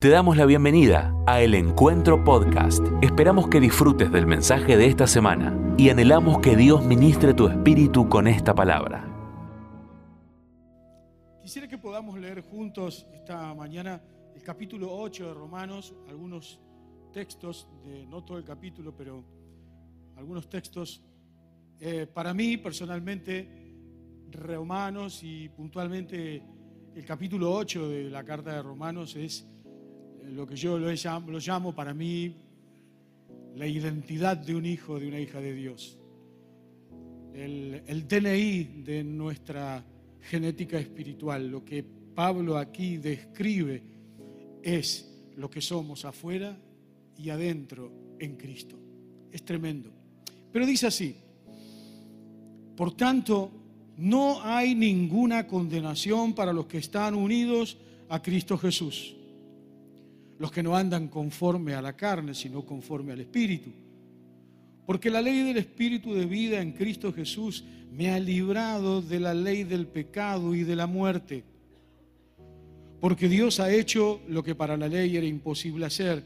Te damos la bienvenida a El Encuentro Podcast. Esperamos que disfrutes del mensaje de esta semana y anhelamos que Dios ministre tu espíritu con esta palabra. Quisiera que podamos leer juntos esta mañana el capítulo 8 de Romanos, algunos textos, de, no todo el capítulo, pero algunos textos. Eh, para mí, personalmente, Romanos y puntualmente el capítulo 8 de la carta de Romanos es lo que yo lo, llamo, lo llamo para mí la identidad de un hijo, de una hija de Dios. El, el DNI de nuestra genética espiritual. Lo que Pablo aquí describe es lo que somos afuera y adentro en Cristo. Es tremendo. Pero dice así, por tanto, no hay ninguna condenación para los que están unidos a Cristo Jesús los que no andan conforme a la carne, sino conforme al Espíritu. Porque la ley del Espíritu de vida en Cristo Jesús me ha librado de la ley del pecado y de la muerte. Porque Dios ha hecho lo que para la ley era imposible hacer,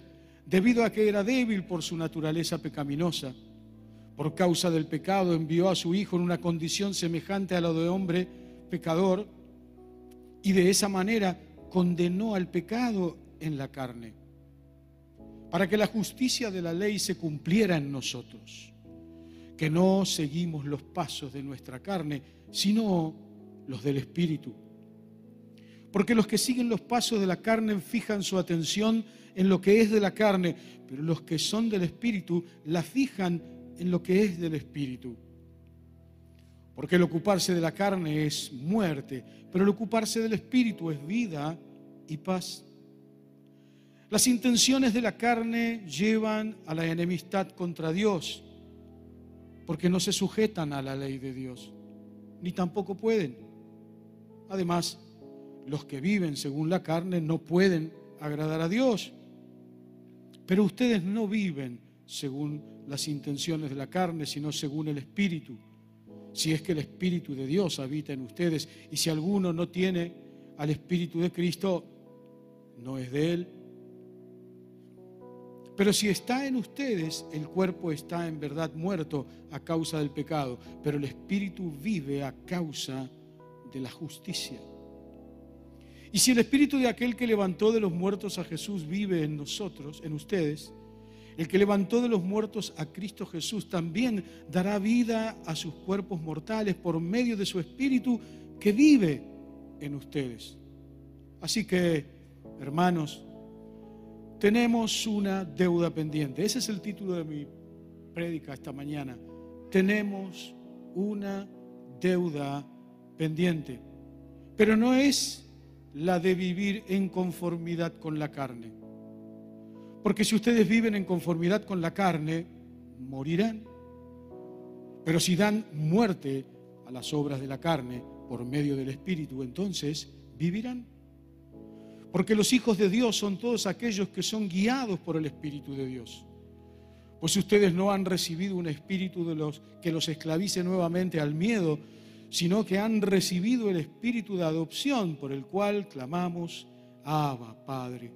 debido a que era débil por su naturaleza pecaminosa. Por causa del pecado envió a su Hijo en una condición semejante a la de hombre pecador y de esa manera condenó al pecado en la carne, para que la justicia de la ley se cumpliera en nosotros, que no seguimos los pasos de nuestra carne, sino los del Espíritu. Porque los que siguen los pasos de la carne fijan su atención en lo que es de la carne, pero los que son del Espíritu la fijan en lo que es del Espíritu. Porque el ocuparse de la carne es muerte, pero el ocuparse del Espíritu es vida y paz. Las intenciones de la carne llevan a la enemistad contra Dios, porque no se sujetan a la ley de Dios, ni tampoco pueden. Además, los que viven según la carne no pueden agradar a Dios. Pero ustedes no viven según las intenciones de la carne, sino según el Espíritu. Si es que el Espíritu de Dios habita en ustedes, y si alguno no tiene al Espíritu de Cristo, no es de Él. Pero si está en ustedes, el cuerpo está en verdad muerto a causa del pecado, pero el espíritu vive a causa de la justicia. Y si el espíritu de aquel que levantó de los muertos a Jesús vive en nosotros, en ustedes, el que levantó de los muertos a Cristo Jesús también dará vida a sus cuerpos mortales por medio de su espíritu que vive en ustedes. Así que, hermanos, tenemos una deuda pendiente. Ese es el título de mi prédica esta mañana. Tenemos una deuda pendiente. Pero no es la de vivir en conformidad con la carne. Porque si ustedes viven en conformidad con la carne, morirán. Pero si dan muerte a las obras de la carne por medio del Espíritu, entonces vivirán. Porque los hijos de Dios son todos aquellos que son guiados por el Espíritu de Dios. Pues ustedes no han recibido un espíritu de los que los esclavice nuevamente al miedo, sino que han recibido el espíritu de adopción por el cual clamamos, Abba, Padre.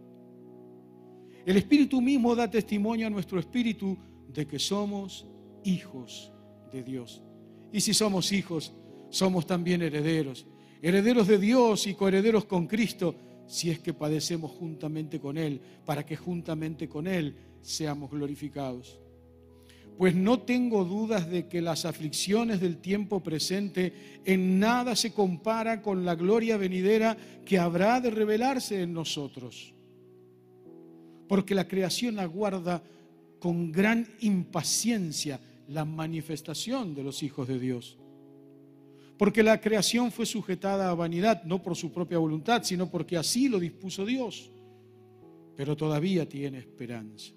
El espíritu mismo da testimonio a nuestro espíritu de que somos hijos de Dios. Y si somos hijos, somos también herederos, herederos de Dios y coherederos con Cristo si es que padecemos juntamente con Él, para que juntamente con Él seamos glorificados. Pues no tengo dudas de que las aflicciones del tiempo presente en nada se compara con la gloria venidera que habrá de revelarse en nosotros. Porque la creación aguarda con gran impaciencia la manifestación de los hijos de Dios. Porque la creación fue sujetada a vanidad, no por su propia voluntad, sino porque así lo dispuso Dios. Pero todavía tiene esperanza.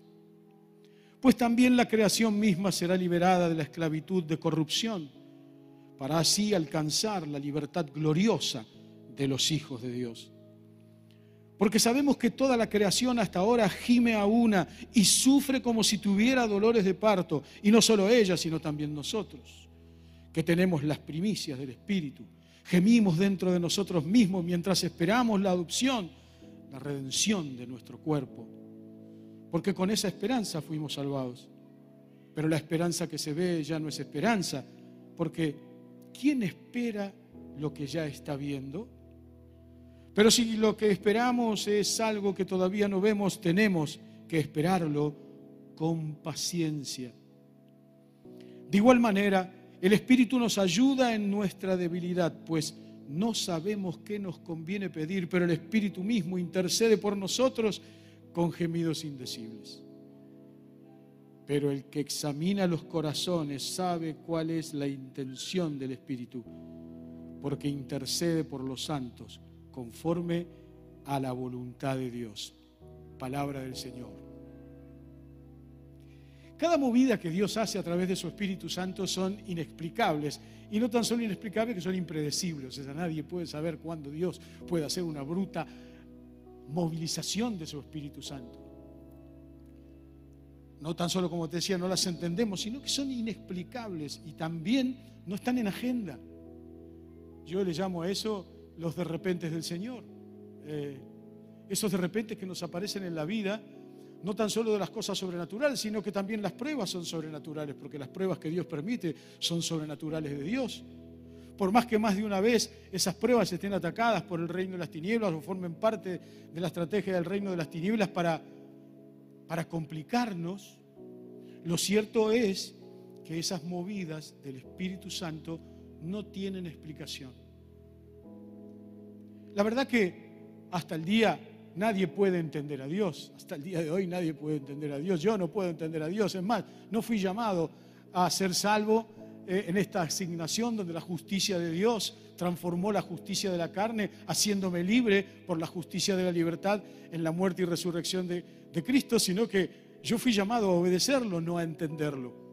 Pues también la creación misma será liberada de la esclavitud de corrupción, para así alcanzar la libertad gloriosa de los hijos de Dios. Porque sabemos que toda la creación hasta ahora gime a una y sufre como si tuviera dolores de parto, y no solo ella, sino también nosotros que tenemos las primicias del Espíritu. Gemimos dentro de nosotros mismos mientras esperamos la adopción, la redención de nuestro cuerpo, porque con esa esperanza fuimos salvados. Pero la esperanza que se ve ya no es esperanza, porque ¿quién espera lo que ya está viendo? Pero si lo que esperamos es algo que todavía no vemos, tenemos que esperarlo con paciencia. De igual manera, el Espíritu nos ayuda en nuestra debilidad, pues no sabemos qué nos conviene pedir, pero el Espíritu mismo intercede por nosotros con gemidos indecibles. Pero el que examina los corazones sabe cuál es la intención del Espíritu, porque intercede por los santos conforme a la voluntad de Dios. Palabra del Señor. Cada movida que Dios hace a través de su Espíritu Santo son inexplicables. Y no tan solo inexplicables, que son impredecibles. O sea, nadie puede saber cuándo Dios puede hacer una bruta movilización de su Espíritu Santo. No tan solo, como te decía, no las entendemos, sino que son inexplicables y también no están en agenda. Yo le llamo a eso los de repente del Señor. Eh, esos de repente que nos aparecen en la vida, no tan solo de las cosas sobrenaturales, sino que también las pruebas son sobrenaturales, porque las pruebas que Dios permite son sobrenaturales de Dios. Por más que más de una vez esas pruebas estén atacadas por el reino de las tinieblas o formen parte de la estrategia del reino de las tinieblas para para complicarnos, lo cierto es que esas movidas del Espíritu Santo no tienen explicación. La verdad que hasta el día nadie puede entender a Dios. Hasta el día de hoy nadie puede entender a Dios. Yo no puedo entender a Dios. Es más, no fui llamado a ser salvo eh, en esta asignación donde la justicia de Dios transformó la justicia de la carne, haciéndome libre por la justicia de la libertad en la muerte y resurrección de, de Cristo, sino que yo fui llamado a obedecerlo, no a entenderlo.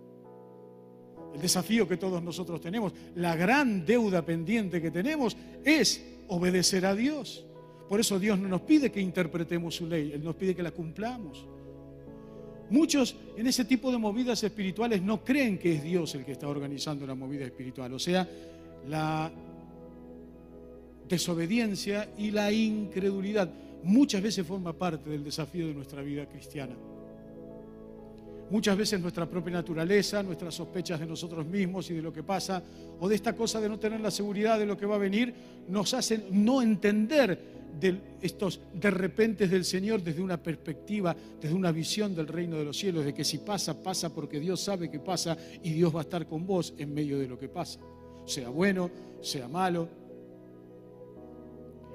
El desafío que todos nosotros tenemos, la gran deuda pendiente que tenemos es obedecer a Dios. Por eso Dios no nos pide que interpretemos su ley, Él nos pide que la cumplamos. Muchos en ese tipo de movidas espirituales no creen que es Dios el que está organizando la movida espiritual. O sea, la desobediencia y la incredulidad muchas veces forma parte del desafío de nuestra vida cristiana. Muchas veces nuestra propia naturaleza, nuestras sospechas de nosotros mismos y de lo que pasa, o de esta cosa de no tener la seguridad de lo que va a venir, nos hacen no entender de estos de repente del Señor desde una perspectiva, desde una visión del reino de los cielos, de que si pasa, pasa porque Dios sabe que pasa y Dios va a estar con vos en medio de lo que pasa, sea bueno, sea malo.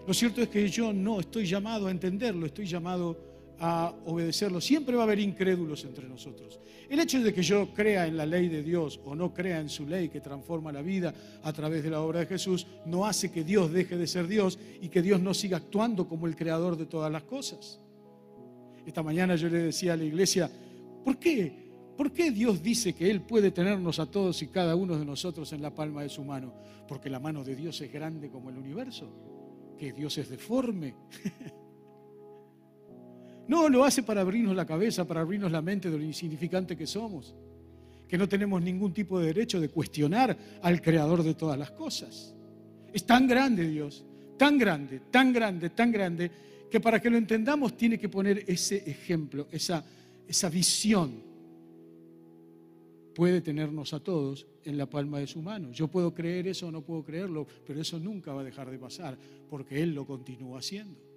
Lo cierto es que yo no estoy llamado a entenderlo, estoy llamado a obedecerlo. Siempre va a haber incrédulos entre nosotros. El hecho de que yo crea en la ley de Dios o no crea en su ley que transforma la vida a través de la obra de Jesús no hace que Dios deje de ser Dios y que Dios no siga actuando como el creador de todas las cosas. Esta mañana yo le decía a la iglesia, ¿por qué? ¿Por qué Dios dice que Él puede tenernos a todos y cada uno de nosotros en la palma de su mano? Porque la mano de Dios es grande como el universo, que Dios es deforme. No, lo hace para abrirnos la cabeza, para abrirnos la mente de lo insignificante que somos, que no tenemos ningún tipo de derecho de cuestionar al creador de todas las cosas. Es tan grande Dios, tan grande, tan grande, tan grande, que para que lo entendamos tiene que poner ese ejemplo, esa, esa visión. Puede tenernos a todos en la palma de su mano. Yo puedo creer eso o no puedo creerlo, pero eso nunca va a dejar de pasar, porque Él lo continúa haciendo.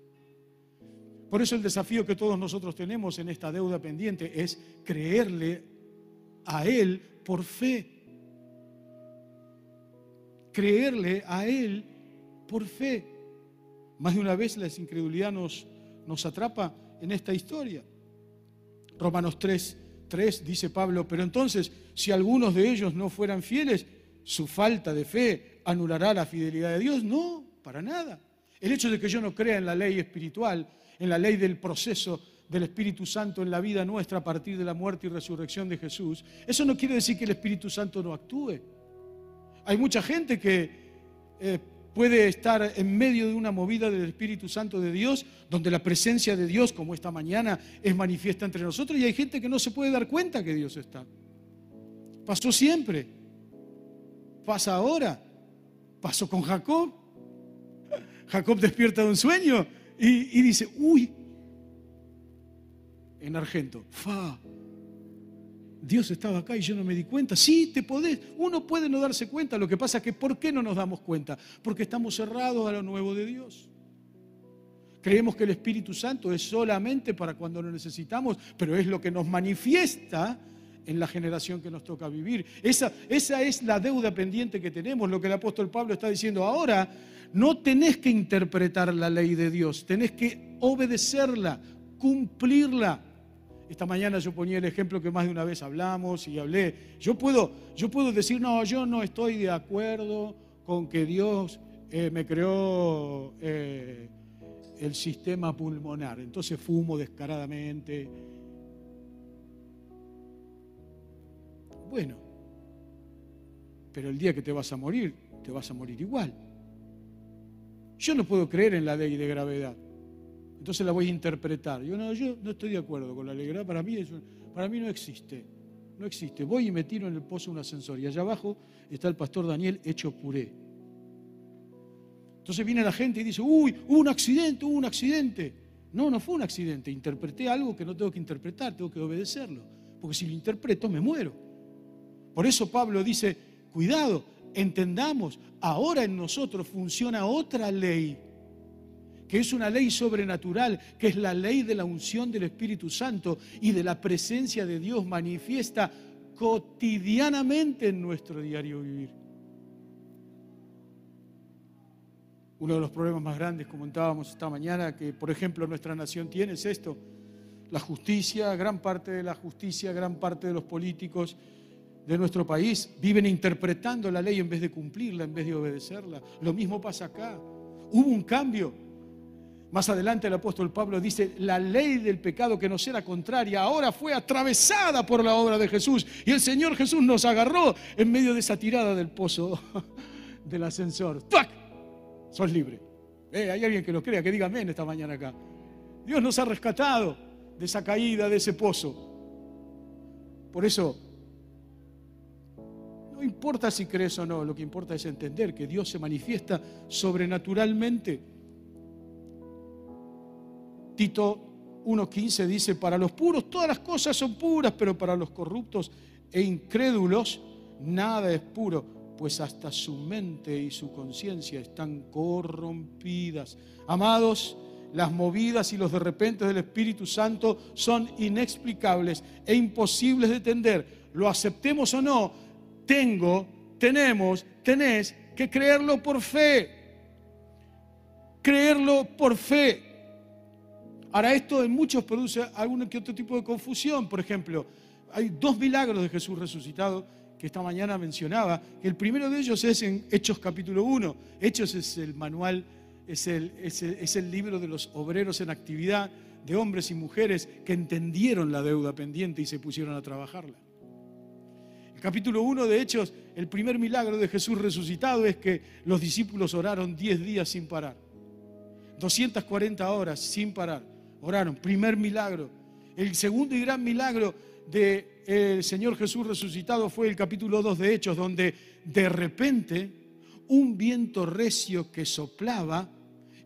Por eso el desafío que todos nosotros tenemos en esta deuda pendiente es creerle a Él por fe. Creerle a Él por fe. Más de una vez la incredulidad nos, nos atrapa en esta historia. Romanos 3, 3 dice Pablo, pero entonces si algunos de ellos no fueran fieles, su falta de fe anulará la fidelidad de Dios. No, para nada. El hecho de que yo no crea en la ley espiritual en la ley del proceso del Espíritu Santo en la vida nuestra a partir de la muerte y resurrección de Jesús, eso no quiere decir que el Espíritu Santo no actúe. Hay mucha gente que eh, puede estar en medio de una movida del Espíritu Santo de Dios, donde la presencia de Dios, como esta mañana, es manifiesta entre nosotros, y hay gente que no se puede dar cuenta que Dios está. Pasó siempre, pasa ahora, pasó con Jacob. Jacob despierta de un sueño y, dice, uy, en Argento, fa, Dios estaba acá y yo no me di cuenta. Sí, te podés. Uno puede no darse cuenta. Lo que pasa es que ¿por qué no nos damos cuenta? Porque estamos cerrados a lo nuevo de Dios. Creemos que el Espíritu Santo es solamente para cuando lo necesitamos, pero es lo que nos manifiesta en la generación que nos toca vivir. Esa, esa es la deuda pendiente que tenemos, lo que el apóstol Pablo está diciendo. Ahora no tenés que interpretar la ley de Dios, tenés que obedecerla, cumplirla. Esta mañana yo ponía el ejemplo que más de una vez hablamos y hablé. Yo puedo, yo puedo decir, no, yo no estoy de acuerdo con que Dios eh, me creó eh, el sistema pulmonar. Entonces fumo descaradamente. Bueno, pero el día que te vas a morir, te vas a morir igual. Yo no puedo creer en la ley de gravedad. Entonces la voy a interpretar. Yo no, yo no estoy de acuerdo con la alegría. Para mí, para mí no existe. No existe. Voy y me tiro en el pozo un ascensor. Y allá abajo está el pastor Daniel hecho puré. Entonces viene la gente y dice, uy, hubo un accidente, hubo un accidente. No, no fue un accidente. Interpreté algo que no tengo que interpretar, tengo que obedecerlo. Porque si lo interpreto, me muero. Por eso Pablo dice, cuidado, entendamos, ahora en nosotros funciona otra ley que es una ley sobrenatural, que es la ley de la unción del Espíritu Santo y de la presencia de Dios manifiesta cotidianamente en nuestro diario vivir. Uno de los problemas más grandes, comentábamos esta mañana, que por ejemplo nuestra nación tiene es esto, la justicia, gran parte de la justicia, gran parte de los políticos de nuestro país viven interpretando la ley en vez de cumplirla, en vez de obedecerla. Lo mismo pasa acá. Hubo un cambio más adelante el apóstol Pablo dice, la ley del pecado que nos era contraria ahora fue atravesada por la obra de Jesús. Y el Señor Jesús nos agarró en medio de esa tirada del pozo del ascensor. ¡Tac! Sos libre. Eh, hay alguien que lo crea, que diga amén esta mañana acá. Dios nos ha rescatado de esa caída, de ese pozo. Por eso, no importa si crees o no, lo que importa es entender que Dios se manifiesta sobrenaturalmente Tito 1.15 dice, para los puros todas las cosas son puras, pero para los corruptos e incrédulos nada es puro, pues hasta su mente y su conciencia están corrompidas. Amados, las movidas y los de repente del Espíritu Santo son inexplicables e imposibles de entender. Lo aceptemos o no, tengo, tenemos, tenés que creerlo por fe. Creerlo por fe. Ahora, esto en muchos produce algún que otro tipo de confusión. Por ejemplo, hay dos milagros de Jesús resucitado que esta mañana mencionaba. El primero de ellos es en Hechos capítulo 1. Hechos es el manual, es el, es el libro de los obreros en actividad, de hombres y mujeres que entendieron la deuda pendiente y se pusieron a trabajarla. Capítulo 1 de Hechos, el primer milagro de Jesús resucitado es que los discípulos oraron 10 días sin parar. 240 horas sin parar oraron. Primer milagro. El segundo y gran milagro del de, Señor Jesús resucitado fue el capítulo 2 de Hechos, donde de repente un viento recio que soplaba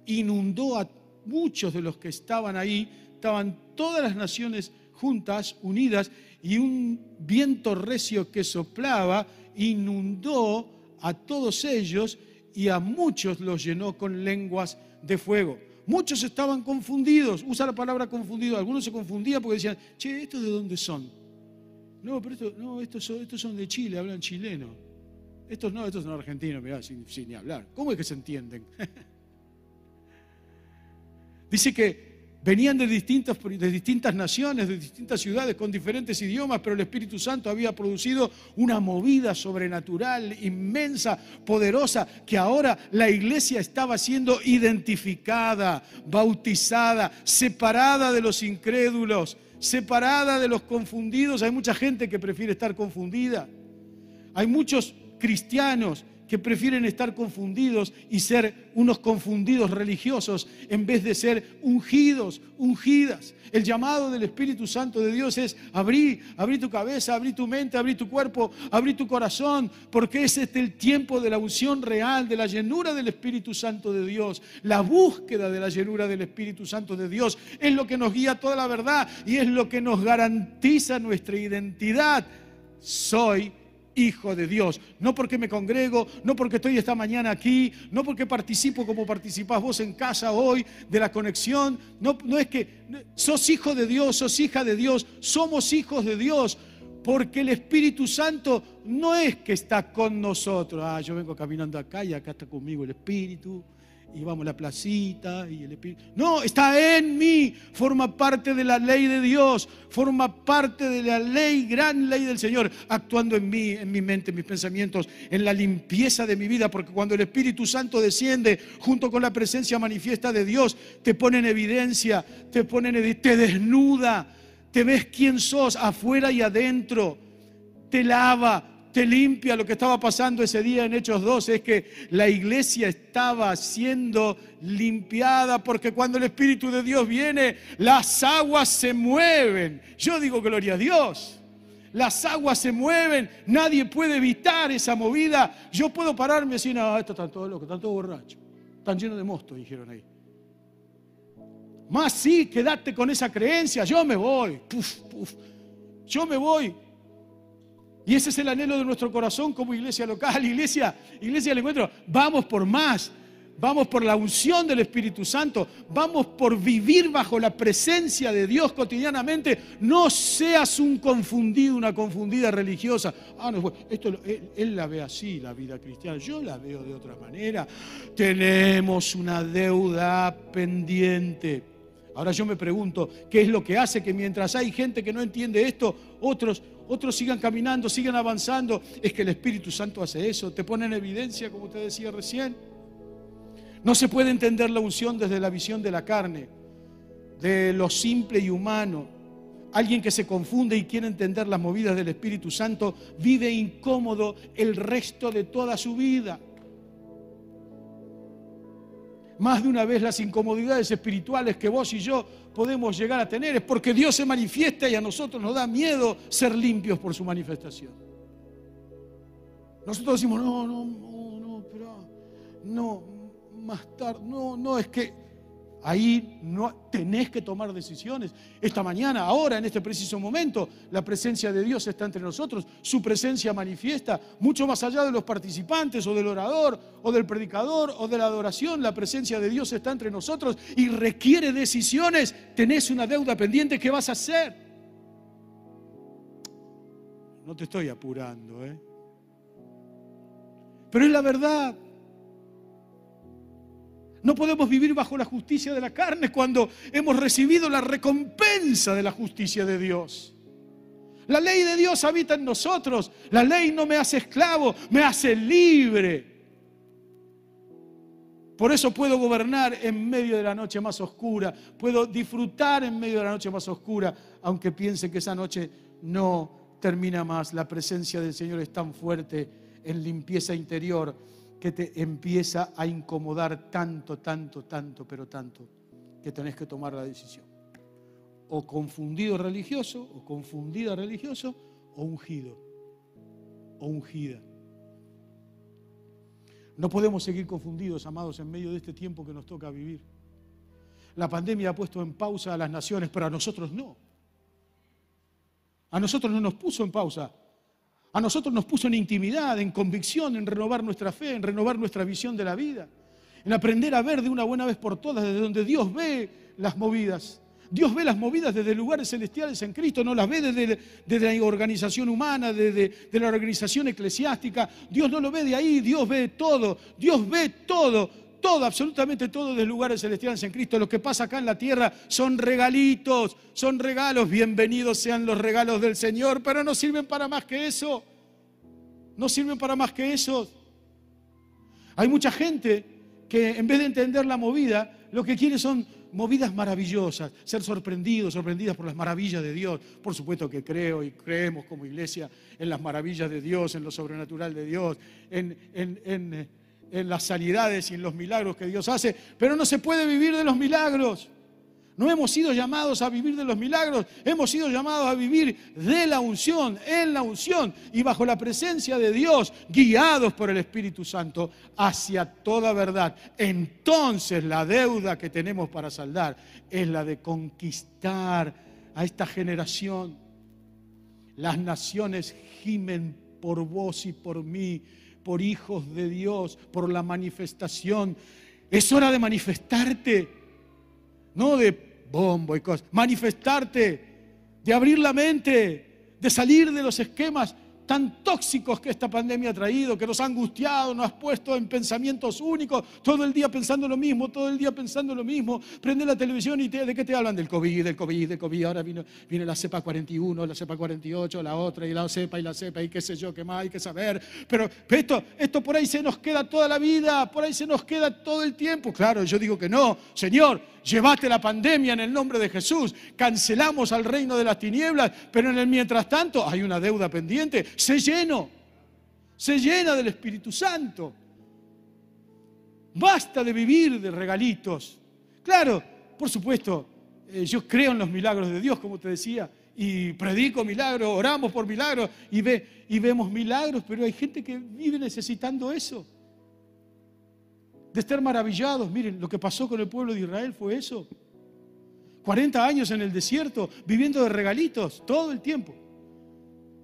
inundó a muchos de los que estaban ahí. Estaban todas las naciones juntas, unidas, y un viento recio que soplaba inundó a todos ellos y a muchos los llenó con lenguas de fuego. Muchos estaban confundidos, usa la palabra confundido, algunos se confundían porque decían, che, ¿estos de dónde son? No, pero esto, no, estos son, estos son de Chile, hablan chileno. Estos no, estos son argentinos, mirá, sin, sin ni hablar. ¿Cómo es que se entienden? Dice que Venían de distintas, de distintas naciones, de distintas ciudades, con diferentes idiomas, pero el Espíritu Santo había producido una movida sobrenatural, inmensa, poderosa, que ahora la iglesia estaba siendo identificada, bautizada, separada de los incrédulos, separada de los confundidos. Hay mucha gente que prefiere estar confundida. Hay muchos cristianos que prefieren estar confundidos y ser unos confundidos religiosos en vez de ser ungidos, ungidas. El llamado del Espíritu Santo de Dios es abrir, abrir tu cabeza, abrir tu mente, abrir tu cuerpo, abrir tu corazón, porque es este el tiempo de la unción real, de la llenura del Espíritu Santo de Dios. La búsqueda de la llenura del Espíritu Santo de Dios es lo que nos guía toda la verdad y es lo que nos garantiza nuestra identidad. Soy hijo de Dios. No porque me congrego, no porque estoy esta mañana aquí, no porque participo como participás vos en casa hoy de la conexión. No, no es que sos hijo de Dios, sos hija de Dios, somos hijos de Dios. Porque el Espíritu Santo no es que está con nosotros. Ah, yo vengo caminando acá y acá está conmigo el Espíritu y vamos la placita y el Espíritu. No, está en mí, forma parte de la ley de Dios, forma parte de la ley, gran ley del Señor, actuando en mí, en mi mente, en mis pensamientos, en la limpieza de mi vida, porque cuando el Espíritu Santo desciende junto con la presencia manifiesta de Dios, te pone en evidencia, te pone en te desnuda, te ves quién sos afuera y adentro, te lava, limpia. Lo que estaba pasando ese día en Hechos 2 es que la iglesia estaba siendo limpiada porque cuando el Espíritu de Dios viene, las aguas se mueven. Yo digo gloria a Dios. Las aguas se mueven, nadie puede evitar esa movida. Yo puedo pararme así, no, estos están todos locos, están todos borrachos, están llenos de mosto, dijeron ahí. Más sí, quédate con esa creencia, yo me voy, puf, puf, yo me voy. Y ese es el anhelo de nuestro corazón como iglesia local, iglesia, iglesia del encuentro. Vamos por más, vamos por la unción del Espíritu Santo, vamos por vivir bajo la presencia de Dios cotidianamente. No seas un confundido, una confundida religiosa. Ah, no, esto, él, él la ve así, la vida cristiana, yo la veo de otra manera. Tenemos una deuda pendiente. Ahora yo me pregunto, ¿qué es lo que hace que mientras hay gente que no entiende esto, otros otros sigan caminando, sigan avanzando. Es que el Espíritu Santo hace eso, te pone en evidencia, como te decía recién. No se puede entender la unción desde la visión de la carne, de lo simple y humano. Alguien que se confunde y quiere entender las movidas del Espíritu Santo vive incómodo el resto de toda su vida más de una vez las incomodidades espirituales que vos y yo podemos llegar a tener. Es porque Dios se manifiesta y a nosotros nos da miedo ser limpios por su manifestación. Nosotros decimos, no, no, no, pero no, más tarde, no, no, es que Ahí no tenés que tomar decisiones. Esta mañana, ahora, en este preciso momento, la presencia de Dios está entre nosotros. Su presencia manifiesta mucho más allá de los participantes o del orador o del predicador o de la adoración. La presencia de Dios está entre nosotros y requiere decisiones. Tenés una deuda pendiente. ¿Qué vas a hacer? No te estoy apurando, ¿eh? Pero es la verdad. No podemos vivir bajo la justicia de la carne cuando hemos recibido la recompensa de la justicia de Dios. La ley de Dios habita en nosotros. La ley no me hace esclavo, me hace libre. Por eso puedo gobernar en medio de la noche más oscura, puedo disfrutar en medio de la noche más oscura, aunque piense que esa noche no termina más. La presencia del Señor es tan fuerte en limpieza interior que te empieza a incomodar tanto, tanto, tanto, pero tanto, que tenés que tomar la decisión. O confundido religioso, o confundida religioso, o ungido, o ungida. No podemos seguir confundidos, amados, en medio de este tiempo que nos toca vivir. La pandemia ha puesto en pausa a las naciones, pero a nosotros no. A nosotros no nos puso en pausa. A nosotros nos puso en intimidad, en convicción, en renovar nuestra fe, en renovar nuestra visión de la vida, en aprender a ver de una buena vez por todas desde donde Dios ve las movidas. Dios ve las movidas desde lugares celestiales en Cristo, no las ve desde, la organización humana, desde de la organización eclesiástica. Dios no lo ve de ahí, Dios ve todo, Dios ve todo, todo, absolutamente todo de lugares celestiales en Cristo. Lo que pasa acá en la tierra son regalitos, son regalos. Bienvenidos sean los regalos del Señor, pero no sirven para más que eso. No sirven para más que eso. Hay mucha gente que en vez de entender la movida, lo que quiere son movidas maravillosas, ser sorprendidos, sorprendidas por las maravillas de Dios. Por supuesto que creo y creemos como iglesia en las maravillas de Dios, en lo sobrenatural de Dios, en, en las sanidades y en los milagros que Dios hace, pero no se puede vivir de los milagros. No hemos sido llamados a vivir de los milagros, hemos sido llamados a vivir de la unción, en la unción y bajo la presencia de Dios, guiados por el Espíritu Santo hacia toda verdad. Entonces la deuda que tenemos para saldar es la de conquistar a esta generación. Las naciones gimen por vos y por mí, por hijos de Dios, por la manifestación. Es hora de manifestarte, no de bombo y cosas. Manifestarte, de abrir la mente, de salir de los esquemas tan tóxicos que esta pandemia ha traído, que nos ha angustiado, nos ha puesto en pensamientos únicos, todo el día pensando lo mismo, todo el día pensando lo mismo. Prende la televisión y ¿de qué te hablan? Del COVID, del COVID, del COVID. Ahora vino, viene la cepa 41, la cepa 48, la otra, y la cepa y la cepa, y qué sé yo, qué más, hay que saber. Pero esto, esto por ahí se nos queda toda la vida, por ahí se nos queda todo el tiempo. Claro, yo digo que no. Señor, Llévate la pandemia en el nombre de Jesús. Cancelamos al reino de las tinieblas, pero en el mientras tanto hay una deuda pendiente. Se lleno, se llena del Espíritu Santo. Basta de vivir de regalitos. Claro, por supuesto, eh, yo creo en los milagros de Dios, como te decía, y predico milagros, oramos por milagros y, ve, y vemos milagros, pero hay gente que vive necesitando eso de estar maravillados. Miren, lo que pasó con el pueblo de Israel fue eso. 40 años en el desierto, viviendo de regalitos, todo el tiempo.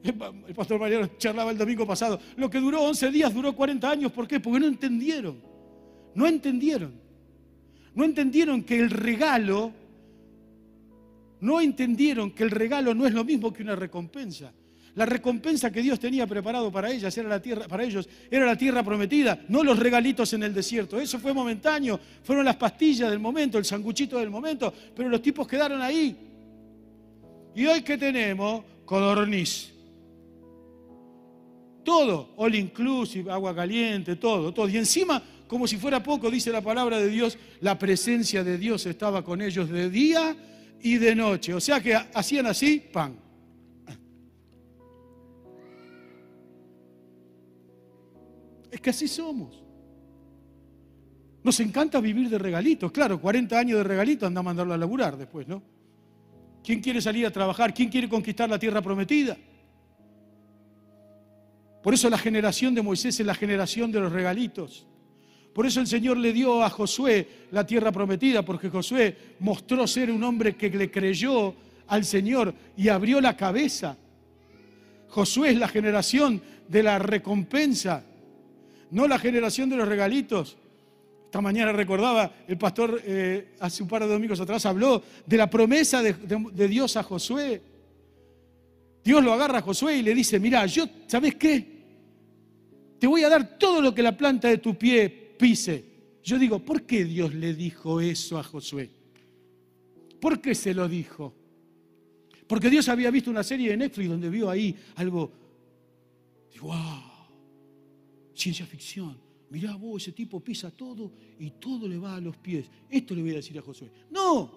El pastor Mariano charlaba el domingo pasado. Lo que duró 11 días duró 40 años. ¿Por qué? Porque no entendieron. No entendieron. No entendieron que el regalo, no entendieron que el regalo no es lo mismo que una recompensa. La recompensa que Dios tenía preparado para ellas era la tierra, para ellos era la tierra prometida, no los regalitos en el desierto. Eso fue momentáneo, fueron las pastillas del momento, el sanguchito del momento, pero los tipos quedaron ahí. Y hoy que tenemos codorniz. Todo, all inclusive, agua caliente, todo, todo. Y encima, como si fuera poco, dice la palabra de Dios, la presencia de Dios estaba con ellos de día y de noche. O sea que hacían así, pan Es que así somos. Nos encanta vivir de regalitos. Claro, 40 años de regalitos anda a mandarlo a laburar después, ¿no? ¿Quién quiere salir a trabajar? ¿Quién quiere conquistar la tierra prometida? Por eso la generación de Moisés es la generación de los regalitos. Por eso el Señor le dio a Josué la tierra prometida, porque Josué mostró ser un hombre que le creyó al Señor y abrió la cabeza. Josué es la generación de la recompensa no la generación de los regalitos. Esta mañana recordaba, el pastor eh, hace un par de domingos atrás habló de la promesa de, Dios a Josué. Dios lo agarra a Josué y le dice, mira, yo, ¿sabes qué? Te voy a dar todo lo que la planta de tu pie pise. Yo digo, ¿por qué Dios le dijo eso a Josué? ¿Por qué se lo dijo? Porque Dios había visto una serie de Netflix donde vio ahí algo. wow, ciencia ficción. Mirá vos, ese tipo pisa todo y todo le va a los pies. Esto le voy a decir a Josué. No,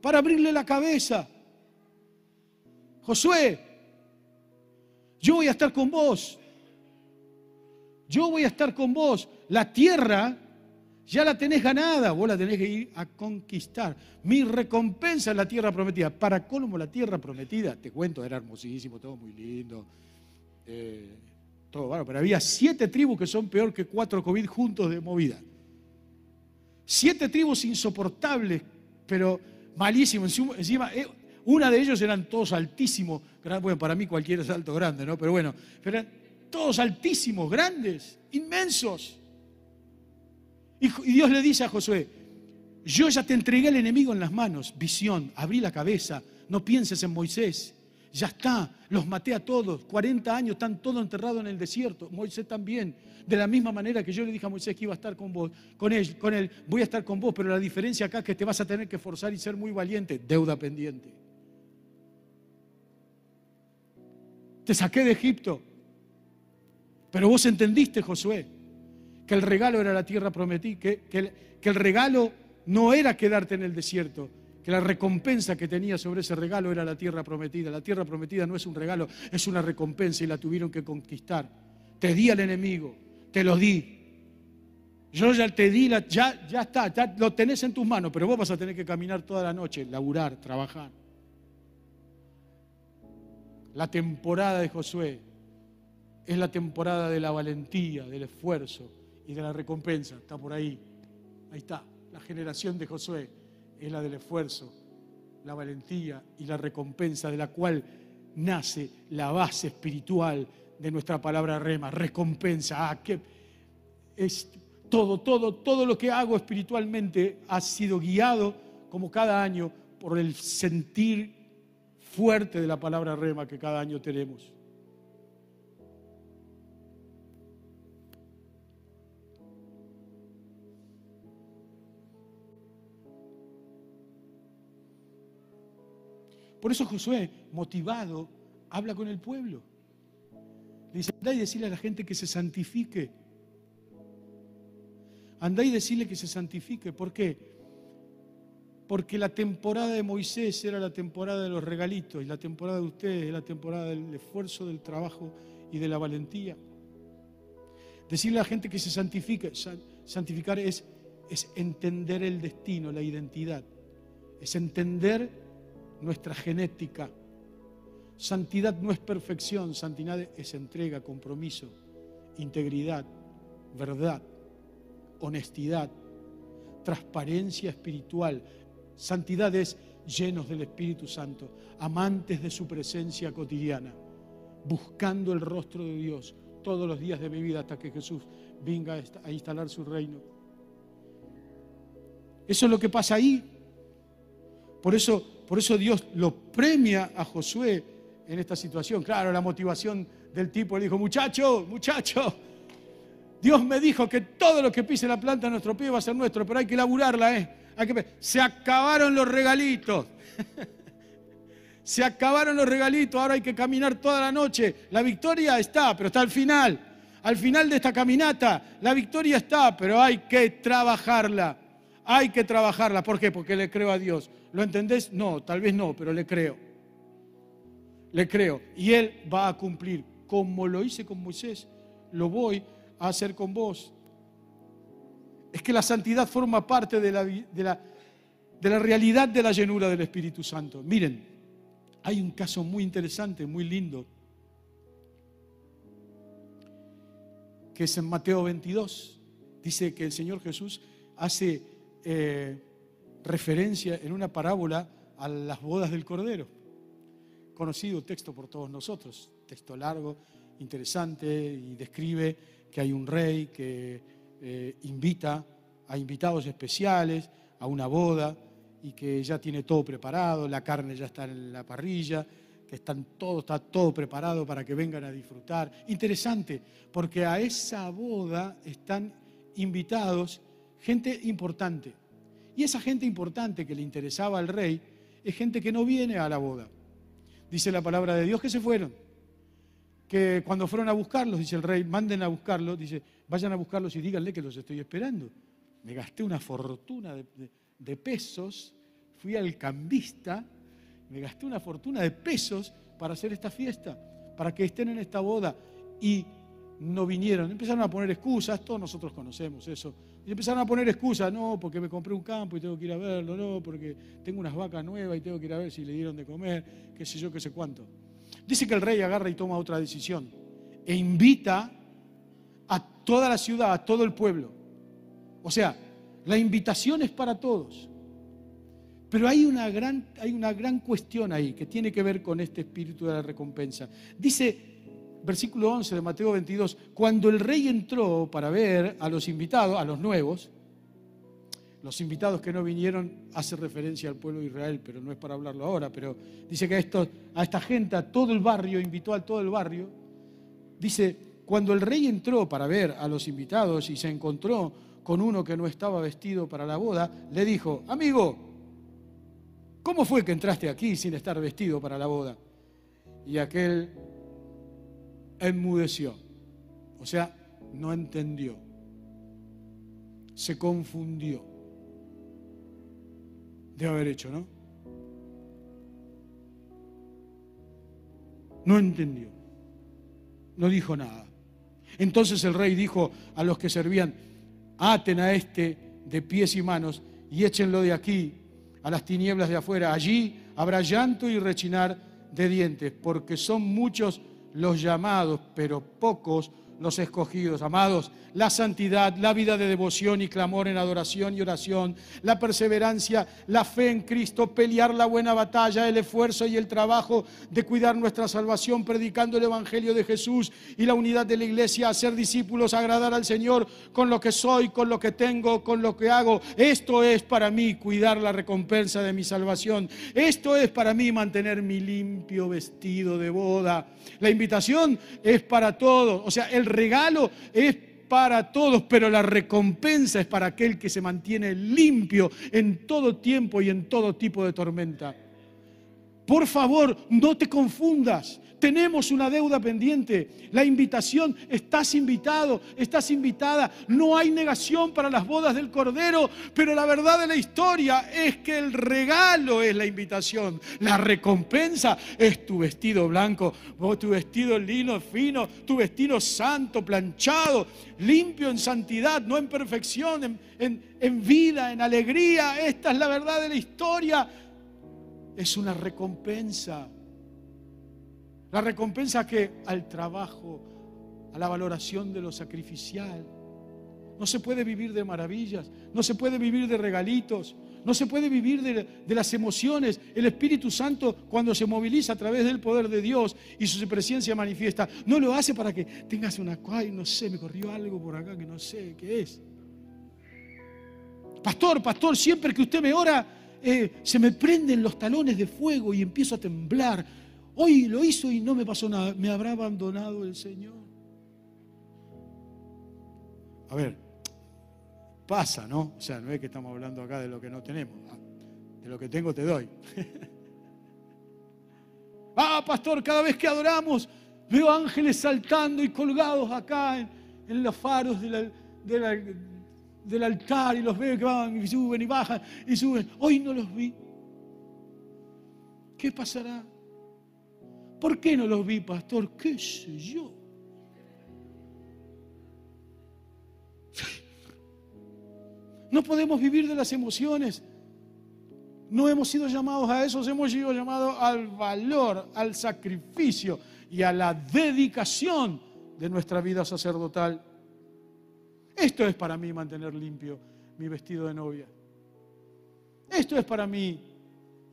para abrirle la cabeza. Josué, yo voy a estar con vos. Yo voy a estar con vos. La tierra ya la tenés ganada, vos la tenés que ir a conquistar. Mi recompensa es la tierra prometida. Para colmo, la tierra prometida, te cuento, era hermosísimo, todo muy lindo. Eh, todo bueno, pero había siete tribus que son peor que cuatro COVID juntos de movida. Siete tribus insoportables, pero malísimos. Encima, eh, una de ellos eran todos altísimos. Bueno, para mí cualquiera es alto grande, ¿no? Pero bueno, eran todos altísimos, grandes, inmensos. Y Dios le dice a Josué, yo ya te entregué al enemigo en las manos, visión, abrí la cabeza, no pienses en Moisés, ya está, los maté a todos, 40 años están todos enterrados en el desierto, Moisés también, de la misma manera que yo le dije a Moisés que iba a estar con vos, con él, con él, voy a estar con vos, pero la diferencia acá es que te vas a tener que forzar y ser muy valiente, deuda pendiente. Te saqué de Egipto, pero vos entendiste, Josué, que el regalo era la tierra prometida, que, que el regalo no era quedarte en el desierto, que la recompensa que tenía sobre ese regalo era la tierra prometida. La tierra prometida no es un regalo, es una recompensa y la tuvieron que conquistar. Te di al enemigo, te lo di. Yo ya te di, ya, ya está, ya lo tenés en tus manos, pero vos vas a tener que caminar toda la noche, laburar, trabajar. La temporada de Josué es la temporada de la valentía, del esfuerzo y de la recompensa. Está por ahí. Ahí está. La generación de Josué es la del esfuerzo, la valentía y la recompensa de la cual nace la base espiritual de nuestra palabra rema, recompensa. Ah, que es todo, todo, todo lo que hago espiritualmente ha sido guiado como cada año por el sentir fuerte de la palabra rema que cada año tenemos. Por eso Josué, motivado, habla con el pueblo. Le dice, andá y decirle a la gente que se santifique. Andá y decirle que se santifique. ¿Por qué? Porque la temporada de Moisés era la temporada de los regalitos y la temporada de ustedes es la temporada del esfuerzo, del trabajo y de la valentía. Decirle a la gente que se santifique. Santificar es, es entender el destino, la identidad. Es entender nuestra genética. Santidad no es perfección, santidad es entrega, compromiso, integridad, verdad, honestidad, transparencia espiritual. Santidad es llenos del Espíritu Santo, amantes de su presencia cotidiana, buscando el rostro de Dios todos los días de mi vida hasta que Jesús venga a instalar su reino. Eso es lo que pasa ahí. Por eso por eso Dios lo premia a Josué en esta situación. Claro, la motivación del tipo le dijo, muchacho, muchacho, Dios me dijo que todo lo que pise la planta de nuestro pie va a ser nuestro, pero hay que laburarla, ¿eh? Que... Se acabaron los regalitos. Se acabaron los regalitos, ahora hay que caminar toda la noche. La victoria está, pero está al final. Al final de esta caminata, la victoria está, pero hay que trabajarla. Hay que trabajarla. ¿Por qué? Porque le creo a Dios. ¿Lo entendés? No, tal vez no, pero le creo. Le creo. Y Él va a cumplir. Como lo hice con Moisés, lo voy a hacer con vos. Es que la santidad forma parte de la, de la, de la realidad de la llenura del Espíritu Santo. Miren, hay un caso muy interesante, muy lindo, que es en Mateo 22. Dice que el Señor Jesús hace eh, referencia en una parábola a las bodas del Cordero. Conocido texto por todos nosotros, texto largo, interesante y describe que hay un rey que eh, invita a invitados especiales a una boda y que ya tiene todo preparado, la carne ya está en la parrilla, que están todo, está todo preparado para que vengan a disfrutar. Interesante, porque a esa boda están invitados gente importante. Y esa gente importante que le interesaba al rey es gente que no viene a la boda. Dice la palabra de Dios que se fueron. Que cuando fueron a buscarlos, dice el rey, manden a buscarlos, dice, vayan a buscarlos y díganle que los estoy esperando. Me gasté una fortuna de, pesos, fui al cambista, me gasté una fortuna de pesos para hacer esta fiesta, para que estén en esta boda. Y no vinieron. Empezaron a poner excusas, todos nosotros conocemos eso. Y empezaron a poner excusas, no, porque me compré un campo y tengo que ir a verlo, no, porque tengo unas vacas nuevas y tengo que ir a ver si le dieron de comer, qué sé yo, qué sé cuánto. Dice que el rey agarra y toma otra decisión e invita a toda la ciudad, a todo el pueblo. O sea, la invitación es para todos. Pero hay una gran, hay una gran cuestión ahí que tiene que ver con este espíritu de la recompensa. Dice versículo 11 de Mateo 22, cuando el rey entró para ver a los invitados, a los nuevos, los invitados que no vinieron hace referencia al pueblo de Israel, pero no es para hablarlo ahora, pero dice que a, a esta gente, a todo el barrio, invitó a todo el barrio, dice, cuando el rey entró para ver a los invitados y se encontró con uno que no estaba vestido para la boda, le dijo, amigo, ¿cómo fue que entraste aquí sin estar vestido para la boda? Y aquel enmudeció. O sea, no entendió. Se confundió. Debe haber hecho, ¿no? No entendió. No dijo nada. Entonces el rey dijo a los que servían, aten a este de pies y manos y échenlo de aquí a las tinieblas de afuera. Allí habrá llanto y rechinar de dientes, porque son muchos los llamados, pero pocos los escogidos. Amados, la santidad, la vida de devoción y clamor en adoración y oración, la perseverancia, la fe en Cristo, pelear la buena batalla, el esfuerzo y el trabajo de cuidar nuestra salvación, predicando el Evangelio de Jesús y la unidad de la iglesia, hacer discípulos, agradar al Señor con lo que soy, con lo que tengo, con lo que hago. Esto es para mí cuidar la recompensa de mi salvación. Esto es para mí mantener mi limpio vestido de boda. La invitación es para todos, o sea, el regalo es para todos, pero la recompensa es para aquel que se mantiene limpio en todo tiempo y en todo tipo de tormenta. Por favor, no te confundas tenemos una deuda pendiente. La invitación, estás invitado, estás invitada. No hay negación para las bodas del Cordero, pero la verdad de la historia es que el regalo es la invitación. La recompensa es tu vestido blanco, tu vestido lino fino, tu vestido santo, planchado, limpio en santidad, no en perfección, en, en vida, en alegría. Esta es la verdad de la historia. Es una recompensa. La recompensa que al trabajo, a la valoración de lo sacrificial. No se puede vivir de maravillas, no se puede vivir de regalitos, no se puede vivir de, las emociones. El Espíritu Santo cuando se moviliza a través del poder de Dios y su presencia manifiesta, no lo hace para que tengas una, ay, no sé, me corrió algo por acá que no sé qué es. Pastor, pastor, siempre que usted me ora, eh, se me prenden los talones de fuego y empiezo a temblar Hoy lo hizo y no me pasó nada. ¿Me habrá abandonado el Señor? A ver, pasa, ¿no? O sea, no es que estamos hablando acá de lo que no tenemos. Ah, de lo que tengo te doy. ah, pastor, cada vez que adoramos veo ángeles saltando y colgados acá en, los faros del altar y los veo que van y suben y bajan y suben. Hoy no los vi. ¿Qué pasará? ¿Por qué no los vi, pastor? ¿Qué sé yo? No podemos vivir de las emociones. No hemos sido llamados a eso, hemos sido llamados al valor, al sacrificio y a la dedicación de nuestra vida sacerdotal. Esto es para mí mantener limpio mi vestido de novia. Esto es para mí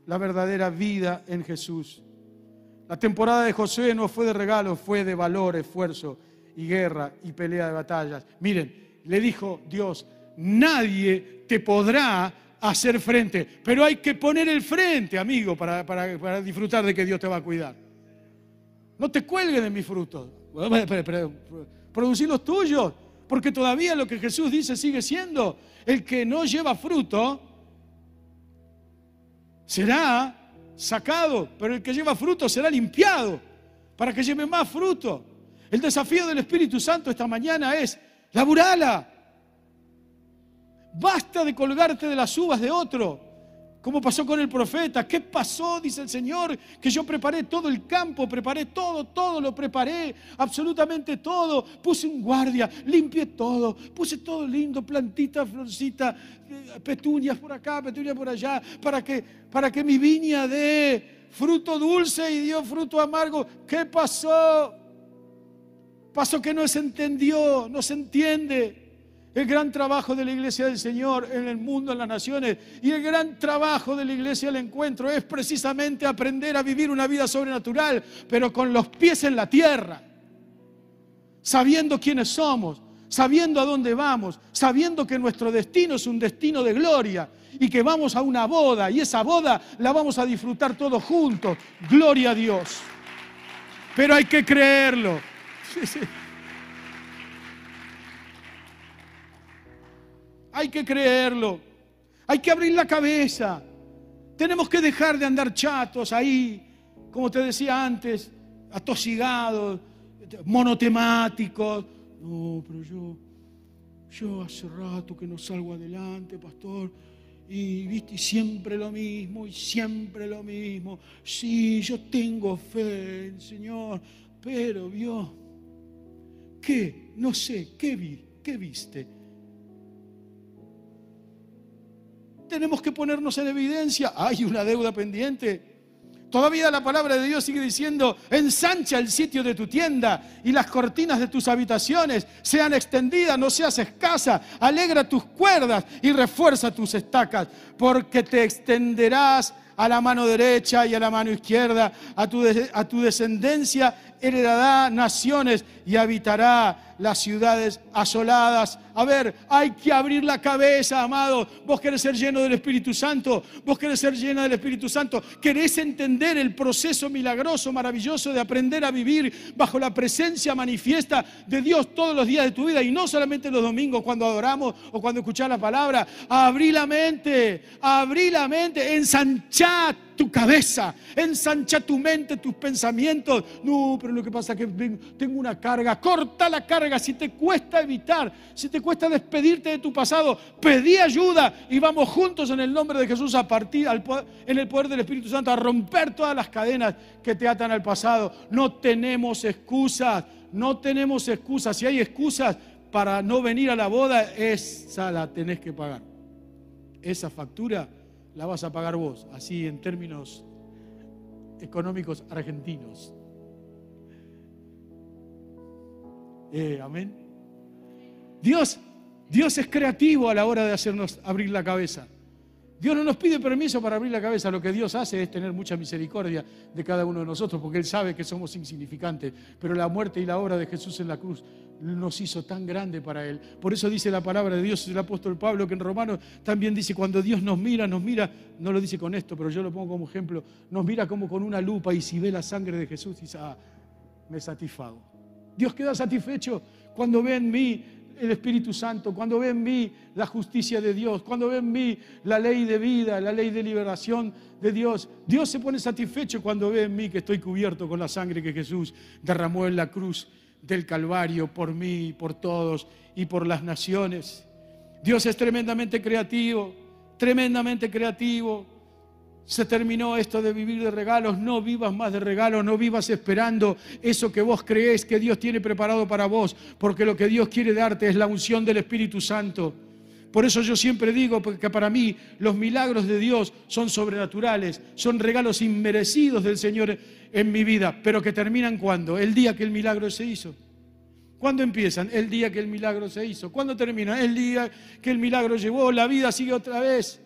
la verdadera vida en Jesús. La temporada de José no fue de regalo, fue de valor, esfuerzo y guerra y pelea de batallas. Miren, le dijo Dios, nadie te podrá hacer frente, pero hay que poner el frente, amigo, para, disfrutar de que Dios te va a cuidar. No te cuelgues de mis frutos, producir los tuyos, porque todavía lo que Jesús dice sigue siendo, el que no lleva fruto será sacado, pero el que lleva fruto será limpiado para que lleve más fruto. El desafío del Espíritu Santo esta mañana es, laburala. Basta de colgarte de las uvas de otro. ¿Cómo pasó con el profeta? ¿Qué pasó? Dice el Señor, que yo preparé todo el campo, preparé todo, todo lo preparé, absolutamente todo. Puse un guardia, limpié todo, puse todo lindo, plantita, florcita, eh, petunias por acá, petunias por allá, para que, para que mi viña dé fruto dulce y dio fruto amargo. ¿Qué pasó? Pasó que no se entendió, no se entiende. El gran trabajo de la iglesia del Señor en el mundo, en las naciones, y el gran trabajo de la iglesia del encuentro es precisamente aprender a vivir una vida sobrenatural, pero con los pies en la tierra, sabiendo quiénes somos, sabiendo a dónde vamos, sabiendo que nuestro destino es un destino de gloria y que vamos a una boda y esa boda la vamos a disfrutar todos juntos. Gloria a Dios. Pero hay que creerlo. Hay que creerlo. Hay que abrir la cabeza. Tenemos que dejar de andar chatos ahí, como te decía antes, atosigados, monotemáticos. No, pero yo, yo hace rato que no salgo adelante, pastor. y, ¿viste? siempre lo mismo, y siempre lo mismo. Sí, yo tengo fe, Señor, pero vio, ¿qué? No sé, ¿qué vi? ¿Qué viste? Tenemos que ponernos en evidencia. Hay una deuda pendiente. Todavía la palabra de Dios sigue diciendo, ensancha el sitio de tu tienda y las cortinas de tus habitaciones sean extendidas, no seas escasa, alegra tus cuerdas y refuerza tus estacas, porque te extenderás a la mano derecha y a la mano izquierda, a tu, a tu descendencia heredará naciones y habitará las ciudades asoladas. A ver, hay que abrir la cabeza, amado. Vos querés ser lleno del Espíritu Santo. Vos querés ser lleno del Espíritu Santo. Querés entender el proceso milagroso, maravilloso de aprender a vivir bajo la presencia manifiesta de Dios todos los días de tu vida y no solamente los domingos cuando adoramos o cuando escuchás la palabra. Abrí la mente, abrí la mente, ensanchá tu cabeza, ensancha tu mente, tus pensamientos. No, pero lo que pasa es que tengo una carga. Corta la carga. Si te cuesta evitar, si te cuesta despedirte de tu pasado, pedí ayuda y vamos juntos en el nombre de Jesús a partir en el poder del Espíritu Santo a romper todas las cadenas que te atan al pasado. No tenemos excusas, no tenemos excusas. Si hay excusas para no venir a la boda, esa la tenés que pagar. Esa factura la vas a pagar vos, así en términos económicos argentinos. Eh, amén. Dios, Dios es creativo a la hora de hacernos abrir la cabeza. Dios no nos pide permiso para abrir la cabeza. Lo que Dios hace es tener mucha misericordia de cada uno de nosotros, porque Él sabe que somos insignificantes. Pero la muerte y la obra de Jesús en la cruz nos hizo tan grande para Él. Por eso dice la palabra de Dios, el apóstol Pablo, que en Romanos también dice, cuando Dios nos mira, nos mira, no lo dice con esto, pero yo lo pongo como ejemplo, nos mira como con una lupa y si ve la sangre de Jesús, dice, ah, me satisfago. Dios queda satisfecho cuando ve en mí el Espíritu Santo, cuando ve en mí la justicia de Dios, cuando ve en mí la ley de vida, la ley de liberación de Dios. Dios se pone satisfecho cuando ve en mí que estoy cubierto con la sangre que Jesús derramó en la cruz del Calvario por mí, por todos y por las naciones. Dios es tremendamente creativo, tremendamente creativo. Se terminó esto de vivir de regalos, no vivas más de regalos, no vivas esperando eso que vos creés que Dios tiene preparado para vos, porque lo que Dios quiere darte es la unción del Espíritu Santo. Por eso yo siempre digo que para mí los milagros de Dios son sobrenaturales, son regalos inmerecidos del Señor en mi vida, pero que terminan cuando? El día que el milagro se hizo. ¿Cuándo empiezan? El día que el milagro se hizo. ¿Cuándo termina? El día que el milagro llegó, la vida sigue otra vez.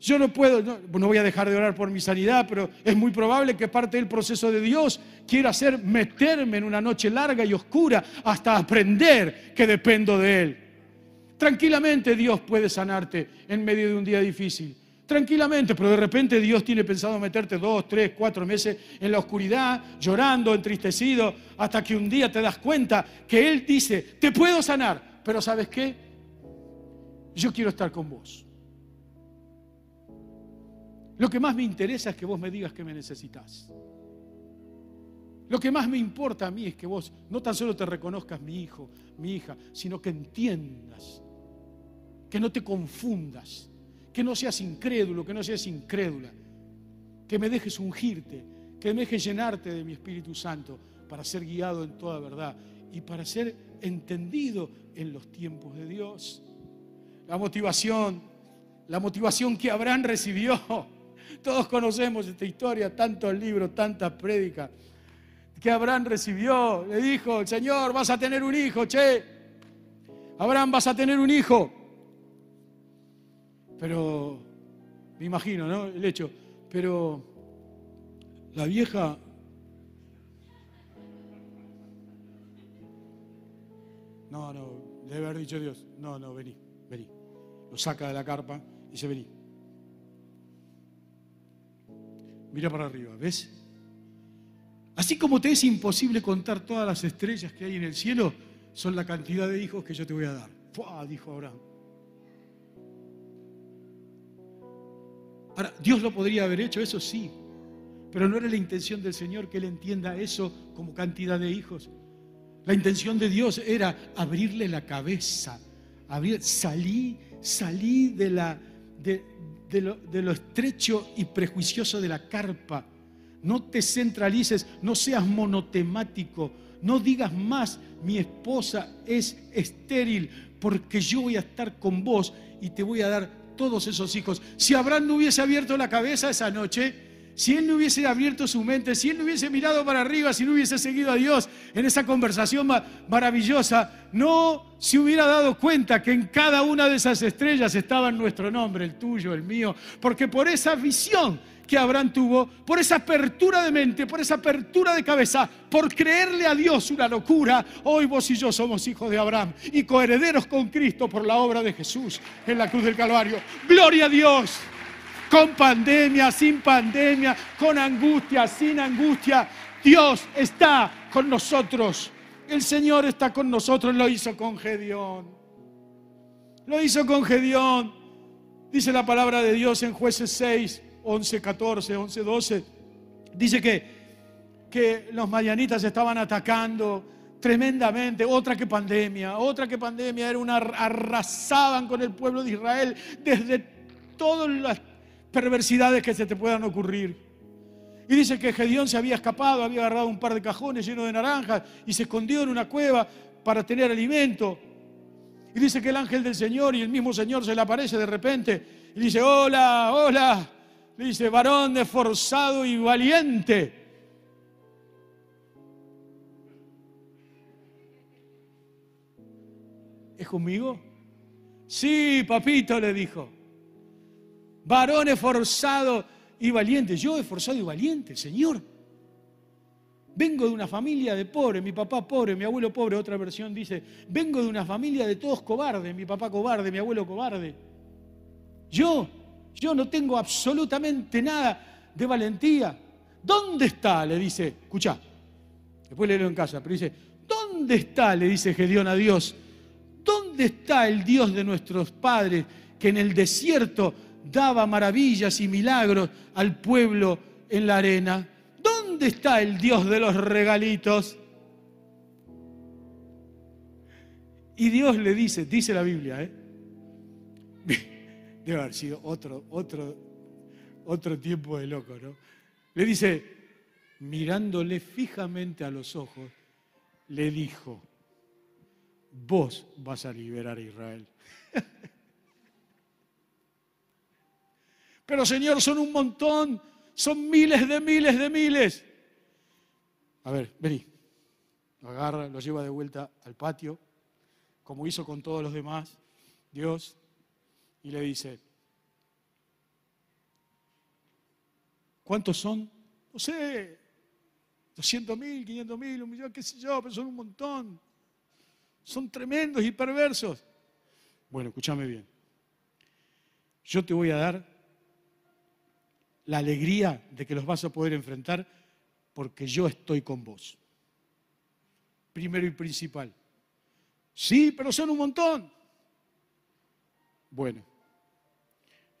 Yo no puedo, no, voy a dejar de orar por mi sanidad, pero es muy probable que parte del proceso de Dios quiera hacer meterme en una noche larga y oscura hasta aprender que dependo de Él. Tranquilamente Dios puede sanarte en medio de un día difícil. Tranquilamente, pero de repente Dios tiene pensado meterte dos, tres, cuatro meses en la oscuridad, llorando, entristecido, hasta que un día te das cuenta que Él dice, te puedo sanar, pero ¿sabes qué? Yo quiero estar con vos. Lo que más me interesa es que vos me digas que me necesitas. Lo que más me importa a mí es que vos no tan solo te reconozcas mi hijo, mi hija, sino que entiendas, que no te confundas, que no seas incrédulo, que no seas incrédula, que me dejes ungirte, que me dejes llenarte de mi Espíritu Santo para ser guiado en toda verdad y para ser entendido en los tiempos de Dios. La motivación, la motivación que Abraham recibió todos conocemos esta historia, tantos libros, tantas prédicas que Abraham recibió. Le dijo, Señor, vas a tener un hijo, che. Abraham, vas a tener un hijo. Pero, me imagino, ¿no? El hecho. Pero la vieja... No, no, debe haber dicho Dios, no, no, vení, vení. Lo saca de la carpa y dice, vení. Mira para arriba, ¿ves? Así como te es imposible contar todas las estrellas que hay en el cielo, son la cantidad de hijos que yo te voy a dar. ¡Fua! dijo Abraham. Ahora, Dios lo podría haber hecho, eso sí, pero no era la intención del Señor que Él entienda eso como cantidad de hijos. La intención de Dios era abrirle la cabeza, abrir, salí, salí de la de, lo, de lo estrecho y prejuicioso de la carpa. No te centralices, no seas monotemático, no digas más, mi esposa es estéril, porque yo voy a estar con vos y te voy a dar todos esos hijos. Si Abraham no hubiese abierto la cabeza esa noche, si él no hubiese abierto su mente, si él no hubiese mirado para arriba, si no hubiese seguido a Dios en esa conversación maravillosa, no se hubiera dado cuenta que en cada una de esas estrellas estaba nuestro nombre, el tuyo, el mío, porque por esa visión que Abraham tuvo, por esa apertura de mente, por esa apertura de cabeza, por creerle a Dios una locura, hoy vos y yo somos hijos de Abraham y coherederos con Cristo por la obra de Jesús en la cruz del Calvario. Gloria a Dios con pandemia, sin pandemia, con angustia, sin angustia. Dios está con nosotros. El Señor está con nosotros. Lo hizo con Gedeón. Lo hizo con Gedeón. Dice la palabra de Dios en jueces 6, 11, 14, 11, 12. Dice que, que los mayanitas estaban atacando tremendamente. Otra que pandemia, otra que pandemia. Era una, arrasaban con el pueblo de Israel desde todas las perversidades que se te puedan ocurrir. Y dice que Gedeón se había escapado, había agarrado un par de cajones llenos de naranjas y se escondió en una cueva para tener alimento. Y dice que el ángel del Señor y el mismo Señor se le aparece de repente y dice, hola, hola. Le dice, varón esforzado y valiente. ¿Es conmigo? Sí, papito, le dijo varón esforzado y valiente. Yo esforzado y valiente, Señor. Vengo de una familia de pobres, mi papá pobre, mi abuelo pobre, otra versión dice, vengo de una familia de todos cobardes, mi papá cobarde, mi abuelo cobarde. Yo, yo no tengo absolutamente nada de valentía. ¿Dónde está? Le dice, escucha, después léelo en casa, pero dice, ¿dónde está? Le dice Gedeón a Dios. ¿Dónde está el Dios de nuestros padres que en el desierto daba maravillas y milagros al pueblo en la arena. ¿Dónde está el Dios de los regalitos? Y Dios le dice, dice la Biblia, ¿eh? debe haber sido otro, otro, otro tiempo de loco, ¿no? Le dice, mirándole fijamente a los ojos, le dijo, vos vas a liberar a Israel. Pero Señor, son un montón, son miles de miles de miles. A ver, vení. Lo agarra, lo lleva de vuelta al patio, como hizo con todos los demás, Dios, y le dice, ¿cuántos son? No sé, 200 mil, 500 mil, un millón, qué sé yo, pero son un montón. Son tremendos y perversos. Bueno, escúchame bien. Yo te voy a dar la alegría de que los vas a poder enfrentar porque yo estoy con vos. Primero y principal. Sí, pero son un montón. Bueno,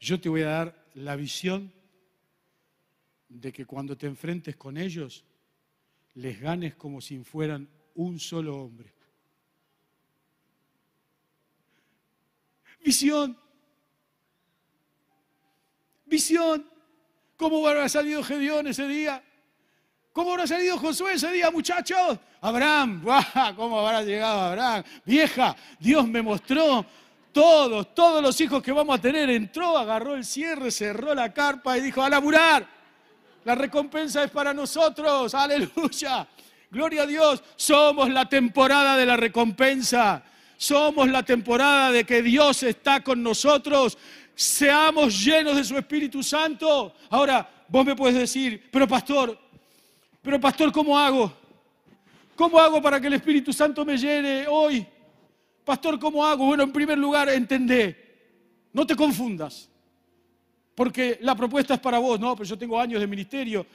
yo te voy a dar la visión de que cuando te enfrentes con ellos, les ganes como si fueran un solo hombre. Visión. Visión. ¿Cómo habrá salido Gedeón ese día? ¿Cómo habrá salido Josué ese día, muchachos? Abraham, ¿cómo habrá llegado Abraham? Vieja, Dios me mostró todos, todos los hijos que vamos a tener. Entró, agarró el cierre, cerró la carpa y dijo, a laburar. La recompensa es para nosotros, aleluya. Gloria a Dios, somos la temporada de la recompensa. Somos la temporada de que Dios está con nosotros seamos llenos de su Espíritu Santo. Ahora, vos me puedes decir, pero pastor, pero pastor, ¿cómo hago? ¿Cómo hago para que el Espíritu Santo me llene hoy? Pastor, ¿cómo hago? Bueno, en primer lugar, entendé, no te confundas, porque la propuesta es para vos, no, pero yo tengo años de ministerio,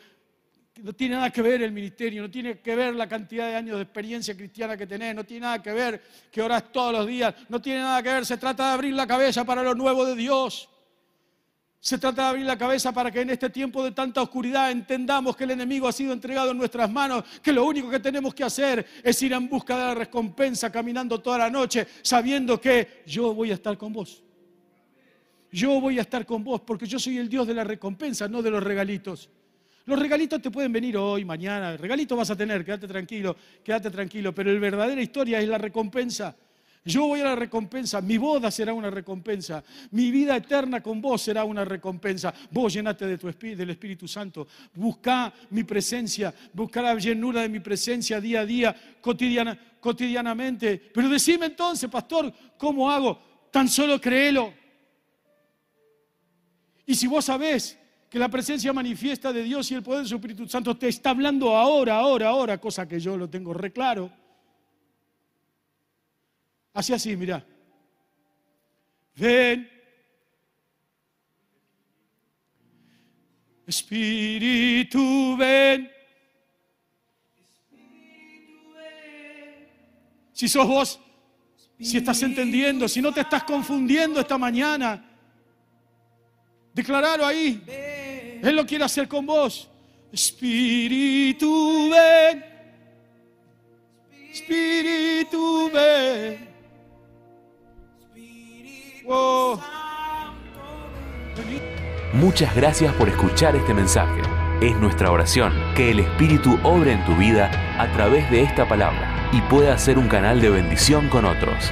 no tiene nada que ver el ministerio, no tiene que ver la cantidad de años de experiencia cristiana que tenés, no tiene nada que ver que orás todos los días, no tiene nada que ver, se trata de abrir la cabeza para lo nuevo de Dios. Se trata de abrir la cabeza para que en este tiempo de tanta oscuridad entendamos que el enemigo ha sido entregado en nuestras manos, que lo único que tenemos que hacer es ir en busca de la recompensa caminando toda la noche, sabiendo que yo voy a estar con vos. yo voy a estar con vos porque yo soy el Dios de la recompensa, no de los regalitos. Los regalitos te pueden venir hoy, mañana, regalitos vas a tener, quédate tranquilo, quédate tranquilo, pero la verdadera historia es la recompensa. Yo voy a la recompensa, mi boda será una recompensa, mi vida eterna con vos será una recompensa. Vos llenate de tu del Espíritu Santo, busca mi presencia, busca la llenura de mi presencia día a día, cotidiana, cotidianamente. Pero decime entonces, pastor, ¿cómo hago? Tan solo créelo. Y si vos sabés que la presencia manifiesta de Dios y el poder de su Espíritu Santo te está hablando ahora, ahora, ahora, cosa que yo lo tengo re claro Así así, mira. Ven. Espíritu, ven. Si sos vos, si estás entendiendo, si no te estás confundiendo esta mañana, declaralo ahí. Él lo quiere hacer con vos. Espíritu, ven. Espíritu, ven. Muchas gracias por escuchar este mensaje. Es nuestra oración que el Espíritu obre en tu vida a través de esta palabra y pueda ser un canal de bendición con otros.